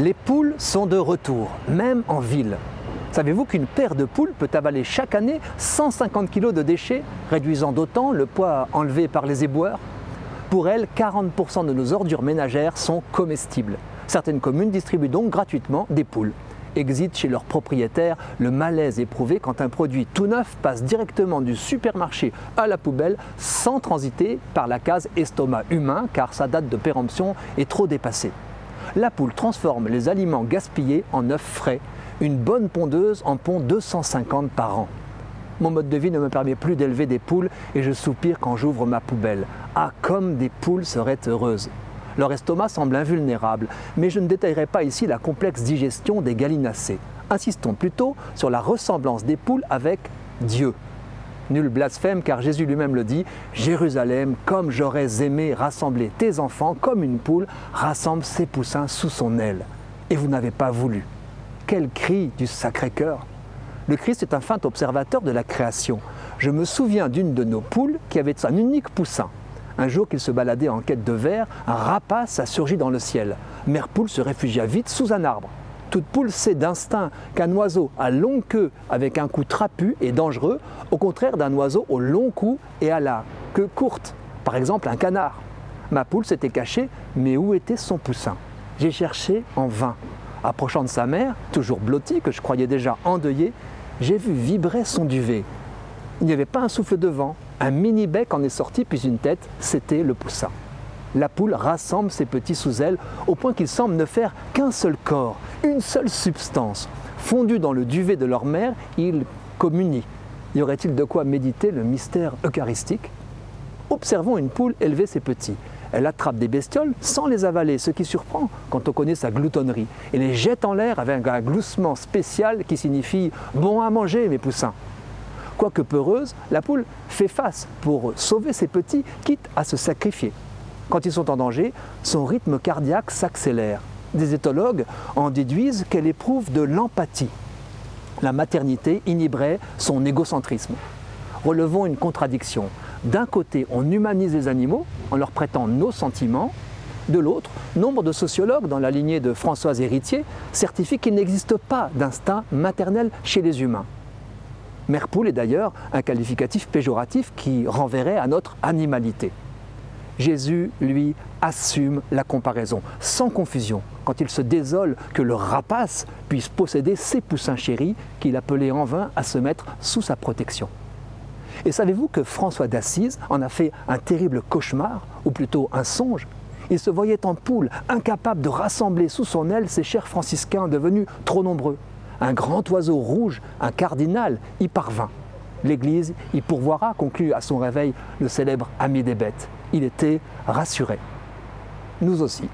Les poules sont de retour, même en ville. Savez-vous qu'une paire de poules peut avaler chaque année 150 kg de déchets, réduisant d'autant le poids enlevé par les éboueurs? Pour elles, 40% de nos ordures ménagères sont comestibles. Certaines communes distribuent donc gratuitement des poules. Exit chez leurs propriétaires le malaise éprouvé quand un produit tout neuf passe directement du supermarché à la poubelle sans transiter par la case estomac humain car sa date de péremption est trop dépassée la poule transforme les aliments gaspillés en œufs frais. Une bonne pondeuse en pond 250 par an. Mon mode de vie ne me permet plus d'élever des poules et je soupire quand j'ouvre ma poubelle. Ah, comme des poules seraient heureuses. Leur estomac semble invulnérable, mais je ne détaillerai pas ici la complexe digestion des gallinacés. Insistons plutôt sur la ressemblance des poules avec Dieu. Nul blasphème car Jésus lui-même le dit, Jérusalem, comme j'aurais aimé rassembler tes enfants comme une poule rassemble ses poussins sous son aile. Et vous n'avez pas voulu. Quel cri du Sacré-Cœur Le Christ est un fin observateur de la création. Je me souviens d'une de nos poules qui avait un unique poussin. Un jour qu'il se baladait en quête de verre, un rapace a surgi dans le ciel. Mère poule se réfugia vite sous un arbre toute poule sait d'instinct qu'un oiseau à longue queue avec un cou trapu est dangereux, au contraire d'un oiseau au long cou et à la queue courte, par exemple un canard. Ma poule s'était cachée, mais où était son poussin? J'ai cherché en vain. Approchant de sa mère, toujours blottie, que je croyais déjà endeuillée, j'ai vu vibrer son duvet. Il n'y avait pas un souffle de vent, un mini bec en est sorti, puis une tête, c'était le poussin la poule rassemble ses petits sous elle au point qu'ils semblent ne faire qu'un seul corps, une seule substance. Fondus dans le duvet de leur mère, ils communient. Y aurait-il de quoi méditer le mystère eucharistique? Observons une poule élever ses petits. Elle attrape des bestioles sans les avaler, ce qui surprend quand on connaît sa gloutonnerie, et les jette en l'air avec un gloussement spécial qui signifie bon à manger, mes poussins. Quoique peureuse, la poule fait face pour sauver ses petits, quitte à se sacrifier quand ils sont en danger, son rythme cardiaque s'accélère. Des éthologues en déduisent qu'elle éprouve de l'empathie. La maternité inhiberait son égocentrisme. Relevons une contradiction. D'un côté, on humanise les animaux en leur prêtant nos sentiments. De l'autre, nombre de sociologues, dans la lignée de Françoise Héritier, certifient qu'il n'existe pas d'instinct maternel chez les humains. Mère poule est d'ailleurs un qualificatif péjoratif qui renverrait à notre animalité. Jésus, lui, assume la comparaison, sans confusion, quand il se désole que le rapace puisse posséder ses poussins chéris qu'il appelait en vain à se mettre sous sa protection. Et savez-vous que François d'Assise en a fait un terrible cauchemar, ou plutôt un songe? Il se voyait en poule, incapable de rassembler sous son aile ses chers franciscains devenus trop nombreux. Un grand oiseau rouge, un cardinal, y parvint. L'Église y pourvoira, conclut à son réveil le célèbre ami des bêtes il était rassuré. Nous aussi.